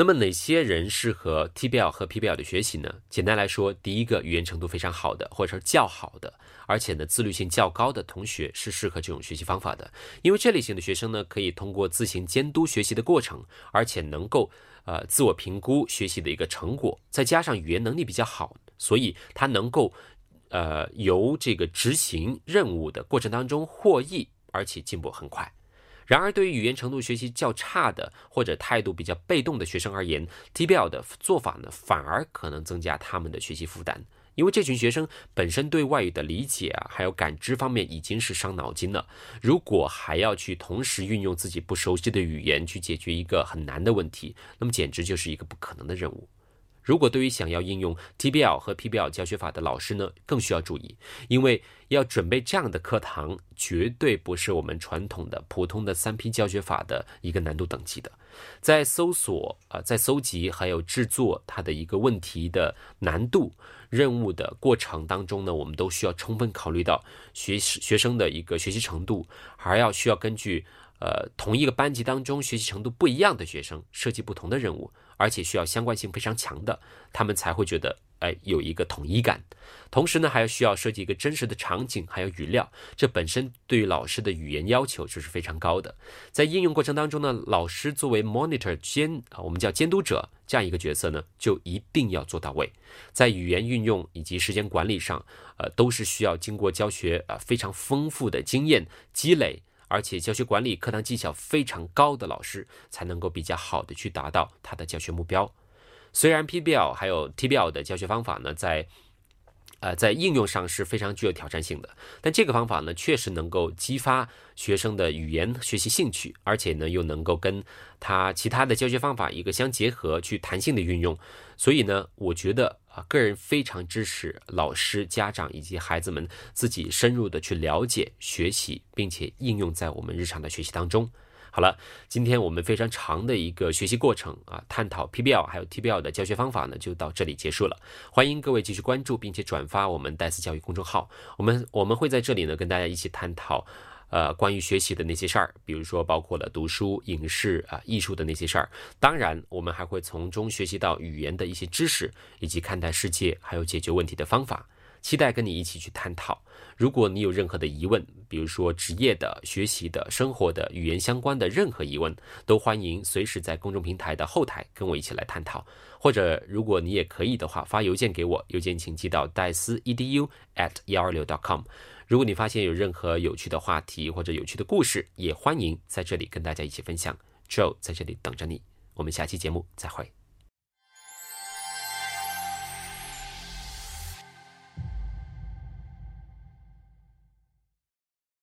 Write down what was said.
那么哪些人适合 TBL 和 PBL 的学习呢？简单来说，第一个语言程度非常好的，或者说较好的，而且呢自律性较高的同学是适合这种学习方法的，因为这类型的学生呢可以通过自行监督学习的过程，而且能够呃自我评估学习的一个成果，再加上语言能力比较好，所以他能够呃由这个执行任务的过程当中获益，而且进步很快。然而，对于语言程度学习较差的或者态度比较被动的学生而言，TBL 的做法呢，反而可能增加他们的学习负担，因为这群学生本身对外语的理解啊，还有感知方面已经是伤脑筋了。如果还要去同时运用自己不熟悉的语言去解决一个很难的问题，那么简直就是一个不可能的任务。如果对于想要应用 TBL 和 PBL 教学法的老师呢，更需要注意，因为要准备这样的课堂，绝对不是我们传统的普通的三 P 教学法的一个难度等级的。在搜索啊，在搜集还有制作它的一个问题的难度、任务的过程当中呢，我们都需要充分考虑到学学生的一个学习程度，还要需要根据呃同一个班级当中学习程度不一样的学生设计不同的任务。而且需要相关性非常强的，他们才会觉得哎有一个统一感。同时呢，还要需要设计一个真实的场景，还有语料。这本身对于老师的语言要求就是非常高的。在应用过程当中呢，老师作为 monitor 监啊，我们叫监督者这样一个角色呢，就一定要做到位。在语言运用以及时间管理上，呃，都是需要经过教学啊非常丰富的经验积累。而且教学管理课堂技巧非常高的老师，才能够比较好的去达到他的教学目标。虽然 PBL 还有 TBL 的教学方法呢，在呃在应用上是非常具有挑战性的，但这个方法呢，确实能够激发学生的语言学习兴趣，而且呢，又能够跟他其他的教学方法一个相结合，去弹性的运用。所以呢，我觉得。个人非常支持老师、家长以及孩子们自己深入的去了解、学习，并且应用在我们日常的学习当中。好了，今天我们非常长的一个学习过程啊，探讨 PBL 还有 TBL 的教学方法呢，就到这里结束了。欢迎各位继续关注并且转发我们戴斯教育公众号，我们我们会在这里呢跟大家一起探讨。呃，关于学习的那些事儿，比如说包括了读书、影视啊、艺术的那些事儿。当然，我们还会从中学习到语言的一些知识，以及看待世界还有解决问题的方法。期待跟你一起去探讨。如果你有任何的疑问，比如说职业的、学习的、生活的、语言相关的任何疑问，都欢迎随时在公众平台的后台跟我一起来探讨。或者，如果你也可以的话，发邮件给我，邮件请寄到戴斯 edu at 幺二六 dot com。如果你发现有任何有趣的话题或者有趣的故事，也欢迎在这里跟大家一起分享。Joe 在这里等着你，我们下期节目再会。